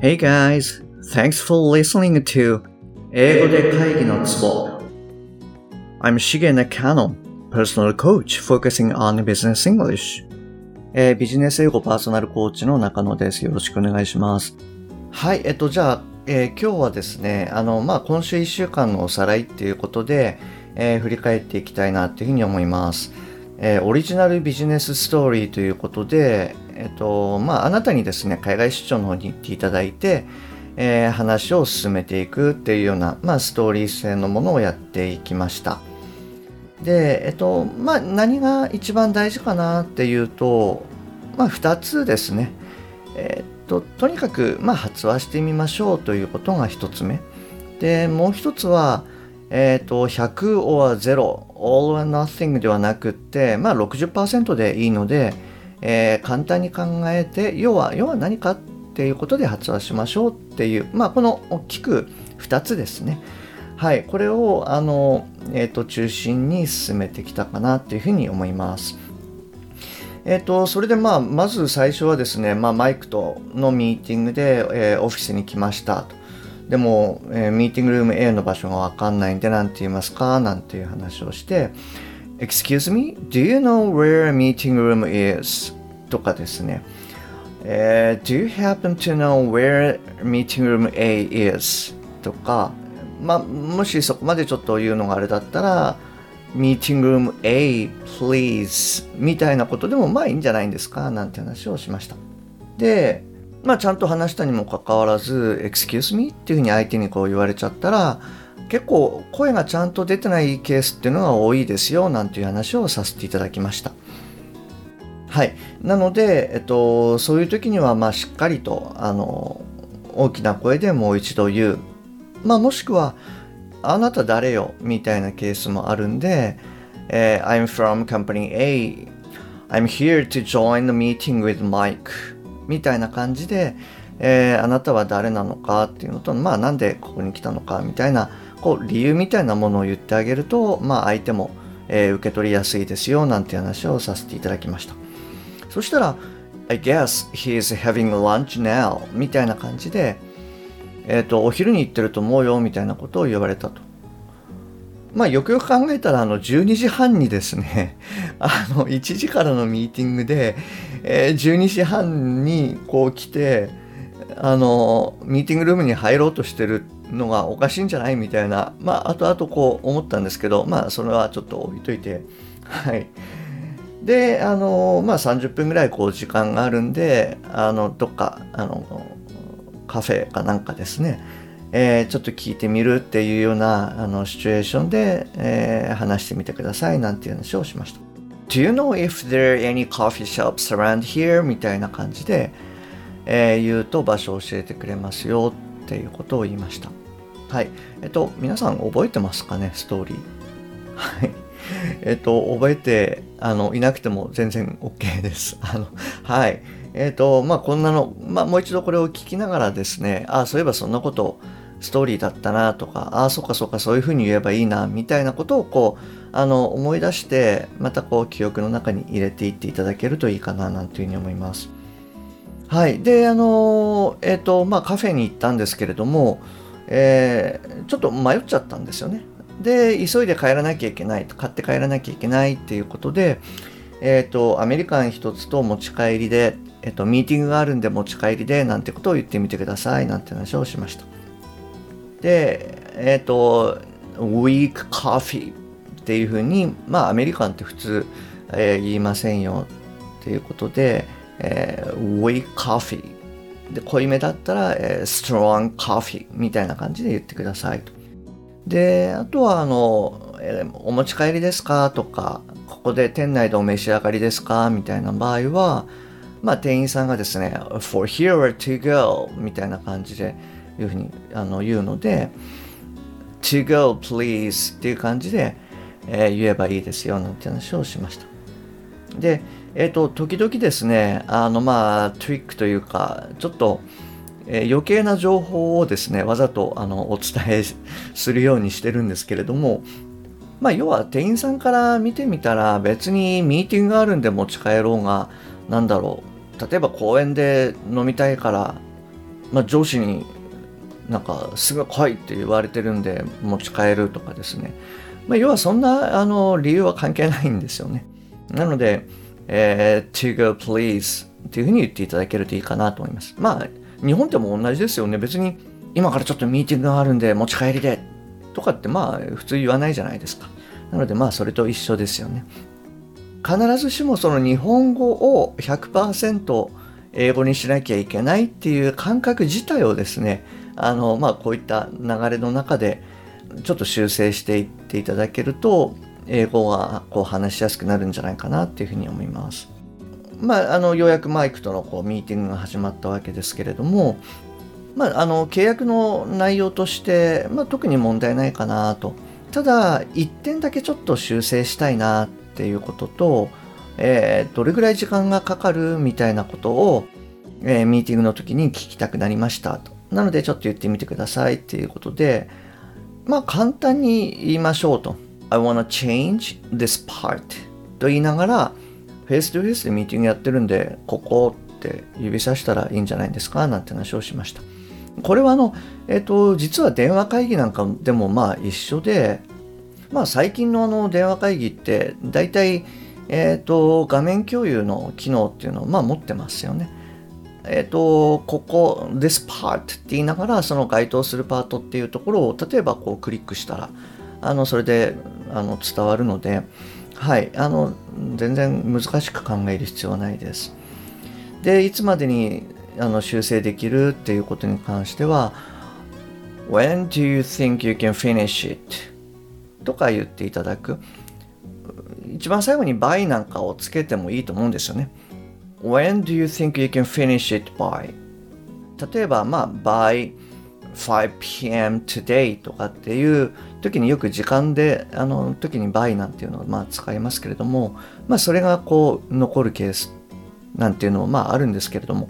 Hey guys, thanks for listening to 英語で会議のツボ I'm Shige Nakano, personal coach focusing on business English. えービジネス英語パーソナルコーチの中野です。よろしくお願いします。はい、えっと、じゃあ、えー今日はですね、あの、まあ、今週1週間のおさらいっていうことで、えー振り返っていきたいなっていうふうに思います。えーオリジナルビジネスストーリーということで、えっと、まあ、あなたにですね、海外出張の方に行っていただいて、えー話を進めていくっていうような、まあ、ストーリー性のものをやっていきました。で、えっと、まあ、何が一番大事かなっていうと、まあ、2つですね。えっと、とにかく、まあ、発話してみましょうということが1つ目。で、もう1つは、えっと、100 or 0、all or nothing ではなくって、まあ、60%でいいので、えー簡単に考えて、要は、要は何かっていうことで発話しましょうっていう、まあ、この大きく2つですね。はい、これをあの、えー、と中心に進めてきたかなっていうふうに思います。えっ、と、それでまあ、まず最初はですね、まあ、マイクとのミーティングで、えーオフィスに来ましたと。でも、えーミーティングルーム A の場所がわかんないんで、なんて言いますかなんていう話をして、Excuse me, do you know where a meeting room is? とかですね。えー Do you happen to know where meeting room A is? とか、まあ、もしそこまでちょっと言うのがあれだったら、meeting room A, please みたいなことでもまあいいんじゃないんですか？なんて話をしました。で、まあちゃんと話したにもかかわらず、excuse me? っていうふうに相手にこう言われちゃったら、結構声がちゃんと出てないケースっていうのが多いですよなんていう話をさせていただきました。はい。なので、えっと、そういう時には、まあ、しっかりと、あの、大きな声でもう一度言う。まあ、もしくは、あなた誰よ？みたいなケースもあるんで、えー I'm from company A. I'm here to join the meeting with Mike. みたいな感じで、えーあなたは誰なのかっていうのと、まあ、なんでここに来たのかみたいな、こう、理由みたいなものを言ってあげると、まあ、相手も、えー受け取りやすいですよ、なんて話をさせていただきました。そしたら、I guess he is having lunch now みたいな感じで、えっ、と、お昼に行ってると思うよみたいなことを言われたと。まあ、よくよく考えたら、あの、12時半にですね、あの、1時からのミーティングで、えー12時半にこう来て、あの、ミーティングルームに入ろうとしてるのがおかしいんじゃない？みたいな、まあ、後々こう思ったんですけど、まあ、それはちょっと置いといて、はい。で、あの、まあ、30分ぐらいこう時間があるんで、あの、どっか、あの、カフェかなんかですね、えーちょっと聞いてみるっていうようなあのシチュエーションで、えー話してみてくださいなんていう話をしました。Do you know if there are any coffee shops around here? みたいな感じで、えー言うと場所を教えてくれますよっていうことを言いました。はい。えっと、皆さん覚えてますかね、ストーリー。はい。えっと、覚えて、あの、いなくても全然 OK です。あの、はい。えっと、まあ、こんなの、まあ、もう一度これを聞きながらですね、ああそういえばそんなこと、ストーリーだったなとか、ああ、そうかそうか、そういうふうに言えばいいな、みたいなことをこう、あの、思い出して、またこう、記憶の中に入れていっていただけるといいかな、なんていうふうに思います。はい。で、あの、えっ、と、まあ、カフェに行ったんですけれども、えーちょっと迷っちゃったんですよね。で、急いで帰らなきゃいけない、買って帰らなきゃいけないっていうことで、えっ、と、アメリカン一つと持ち帰りで、えっ、と、ミーティングがあるんで持ち帰りで、なんてことを言ってみてください、なんて話をしました。で、えっ、と、weak coffee っていうふうに、まあ、アメリカンって普通、えー言いませんよっていうことで、えー weak coffee で濃いめだったら、えー strong coffee みたいな感じで言ってくださいと。で、あとは、あの、えーお持ち帰りですかとか、ここで店内でお召し上がりですかみたいな場合は、まあ、店員さんがですね、for here or to go みたいな感じでいうふうにあの言うので、to go please っていう感じで、えー言えばいいですよなんて話をしました。で、えっ、と、時々ですね、あの、まあ、トリックというか、ちょっと、えー余計な情報をですね、わざとあのお伝えするようにしてるんですけれども、まあ、要は店員さんから見てみたら別にミーティングがあるんで持ち帰ろうがなんだろう例えば公園で飲みたいからまあ、上司になんかすぐ来いって言われてるんで持ち帰るとかですね、まあ、要はそんなあの理由は関係ないんですよね。なので、えー、to go please っていうふうに言っていただけるといいかなと思います。まあ日本でも同じですよね。別に今からちょっとミーティングがあるんで持ち帰りでとかってまあ普通言わないじゃないですか。なのでまあそれと一緒ですよね。必ずしもその日本語を100%英語にしなきゃいけないっていう感覚自体をですねあのまあこういった流れの中でちょっと修正していっていただけると英語がこう話しやすくなるんじゃないかなっていうふうに思います。まあ、あのようやくマイクとのこうミーティングが始まったわけですけれども、まあ、あの契約の内容として、まあ、特に問題ないかなと。ただ1点だけちょっと修正したいなっていうことと、えー、どれぐらい時間がかかるみたいなことを、えー、ミーティングの時に聞きたくなりましたと。なのでちょっと言ってみてくださいっていうことでまあ簡単に言いましょうと。I wanna change this part と言いながらフェイス2フェイスでミーティングやってるんでここって指さしたらいいんじゃないですかなんて話をしましたこれはあの、えっ、ー、と、実は電話会議なんかでもまあ一緒で、まあ最近のあの電話会議って大体、えっ、ー、と、画面共有の機能っていうのをまあ持ってますよね。えっ、ー、と、ここ、this part って言いながら、その該当するパートっていうところを、例えばこうクリックしたら、あの、それであの伝わるので、はい、あの、全然難しく考える必要はないです。で、いつまでにあの修正できるっていうことに関しては When do you think you can finish it? とか言っていただく一番最後に by なんかをつけてもいいと思うんですよね When do you think you can finish it by? 例えばまあ by 5pm today とかっていう時によく時間であの時に by なんていうのをまあ使いますけれどもまあそれがこう残るケースなんていうのもまああるんですけれども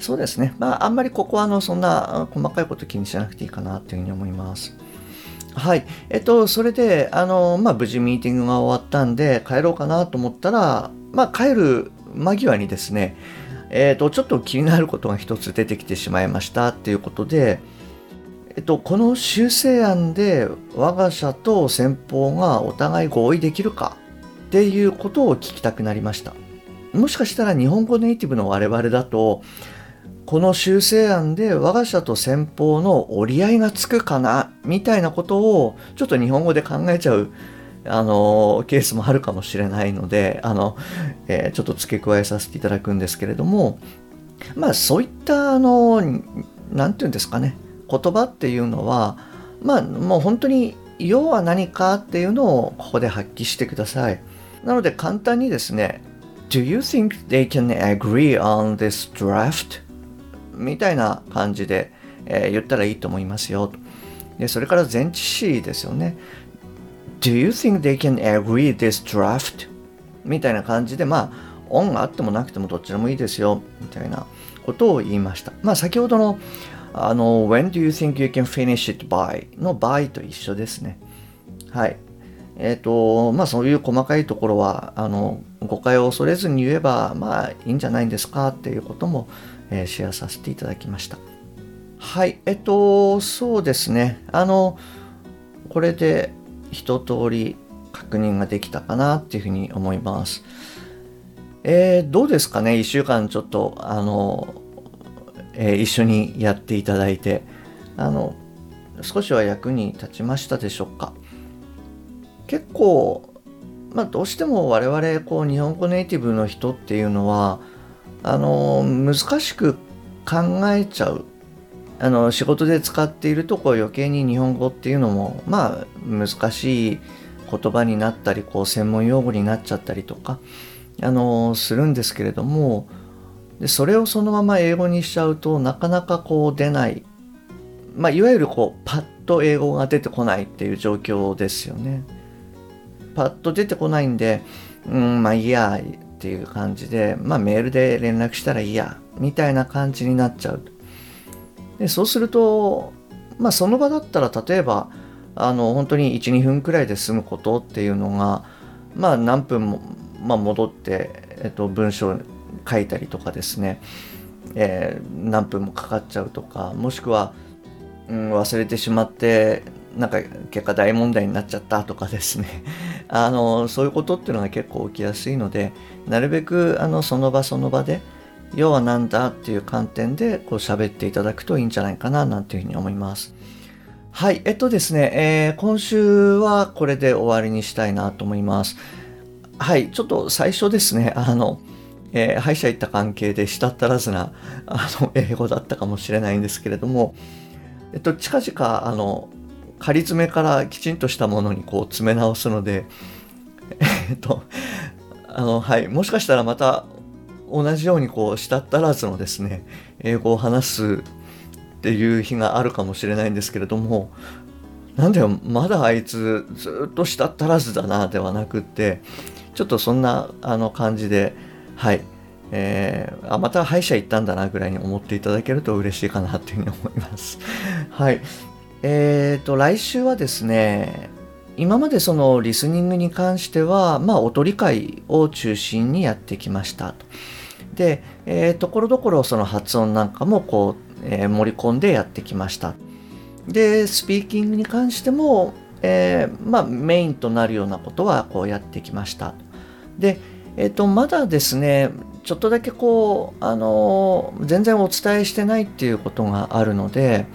そうですね。まあ、あんまりここはあのそんな細かいこと気にしなくていいかなというふうに思います。はい。えっと、それで、あの、まあ、無事ミーティングが終わったんで、帰ろうかなと思ったら、まあ、帰る間際にですね、えっと、ちょっと気になることが一つ出てきてしまいましたっていうことで、えっと、この修正案で我が社と先方がお互い合意できるかっていうことを聞きたくなりました。もしかしたら日本語ネイティブの我々だと、この修正案で我が社と先方の折り合いがつくかなみたいなことをちょっと日本語で考えちゃうあのケースもあるかもしれないのであの、えー、ちょっと付け加えさせていただくんですけれどもまあそういったあの何て言うんですかね言葉っていうのはまあもう本当に要は何かっていうのをここで発揮してくださいなので簡単にですね Do you think they can agree on this draft? みたいな感じで、えー、言ったらいいと思いますよ。でそれから前置詞ですよね。Do you think they can agree this draft? みたいな感じで、まあ、オンがあってもなくてもどっちらもいいですよ、みたいなことを言いました。まあ、先ほどの、あの、When do you think you can finish it by? の by と一緒ですね。はい。えっ、ー、と、まあ、そういう細かいところは、あの、誤解を恐れずに言えば、まあ、いいんじゃないんですか？っていうことも、えー、シェアさせていただきました。はい、えっと、そうですね。あの、これで一通り確認ができたかなっていうふうに思います。えー、どうですかね ?1 週間ちょっと、あの、えー、一緒にやっていただいて、あの、少しは役に立ちましたでしょうか？結構、まあ、どうしても我々こう日本語ネイティブの人っていうのはあの難しく考えちゃう。あの仕事で使っているとこう余計に日本語っていうのもまあ難しい言葉になったりこう専門用語になっちゃったりとかあのするんですけれどもでそれをそのまま英語にしちゃうとなかなかこう出ない、まあ、いわゆるこうパッと英語が出てこないっていう状況ですよね。パッと出てこないんで、うん、まあいいやっていう感じで、まあ、メールで連絡したらいいやみたいな感じになっちゃうでそうすると、まあ、その場だったら例えばあの本当に12分くらいで済むことっていうのが、まあ、何分も、まあ、戻って、えっと、文章書いたりとかですねえー、何分もかかっちゃうとかもしくは、うん、忘れてしまってなんか結果大問題になっちゃったとかですね あのそういうことっていうのが結構起きやすいのでなるべくあのその場その場で要は何だっていう観点でこう喋っていただくといいんじゃないかななんていうふうに思います。はい、えっとですね、えー、今週はこれで終わりにしたいなと思います。はい、ちょっと最初ですね、あの、えー、歯医者行った関係でしたったらずな あの英語だったかもしれないんですけれども、えっと、近々あの仮詰めからきちんとしたものにこう詰め直すので、えっと、あの、はい、もしかしたらまた同じようにこう、したったらずのですね、英語を話すっていう日があるかもしれないんですけれども、なんだよ、まだあいつずっとしたったらずだなではなくって、ちょっとそんなあの感じで、はい、えー、あ、また歯医者行ったんだなぐらいに思っていただけると嬉しいかなっていうふうに思います。はい。え、ー、と、来週はですね、今までそのリスニングに関しては、まあ、音理解を中心にやってきましたと。で、えー、ところどころその発音なんかもこう、えー、盛り込んでやってきました。で、スピーキングに関しても、えー、まあ、メインとなるようなことはこうやってきました。で、えっ、と、まだですね、ちょっとだけこう、あの全然お伝えしてないっていうことがあるので、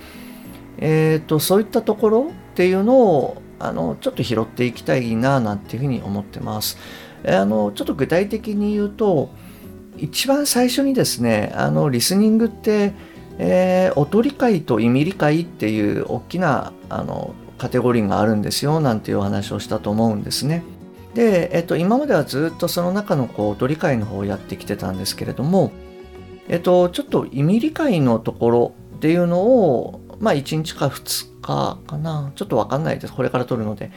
えっ、と、そういったところっていうのを、あの、ちょっと拾っていきたいな、なんていうふうに思ってます。あの、ちょっと具体的に言うと、一番最初にですねあのリスニングって、えー、音理解と意味理解っていう大きなあのカテゴリーがあるんですよなんていうお話をしたと思うんですね。で、えっと、今まではずっとその中のこう音理解の方をやってきてたんですけれども、えっと、ちょっと意味理解のところっていうのを、まあ、1日か2日かな、ちょっとわかんないです。これから取るので、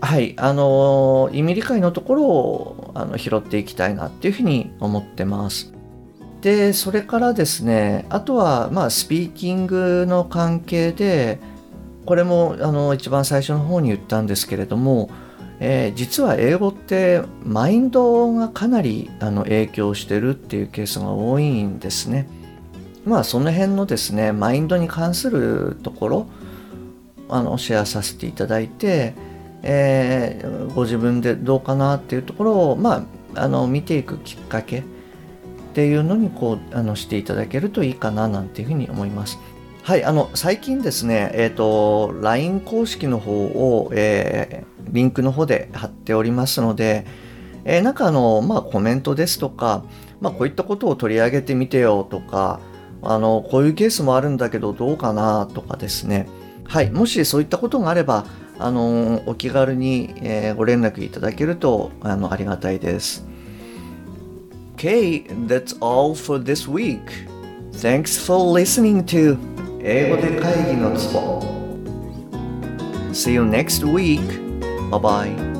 はい、あの意味理解のところをあの拾っていきたいなっていうふうに思ってます。で、それからですね、あとは、まあ、スピーキングの関係で、これもあの一番最初の方に言ったんですけれども、えー、実は英語ってマインドがかなりあの影響してるっていうケースが多いんですね。まあその辺のですねマインドに関するところあのシェアさせていただいて、えー、ご自分でどうかなっていうところを、まあ、あの見ていくきっかけっていうのにこうあのしていただけるといいかななんていうふうに思います。はい、あの最近ですね、え、ー、と LINE 公式の方を、えー、リンクの方で貼っておりますので、えー、なんかあの、まあ、コメントですとか、まあ、こういったことを取り上げてみてよとか、あのこういうケースもあるんだけどどうかなとかですね、はい、もしそういったことがあれば、あのお気軽に、えー、ご連絡いただけるとあのありがたいです。Okay, that's all for this week. Thanks for listening to 英語で会議のツボ See you next week. Bye bye.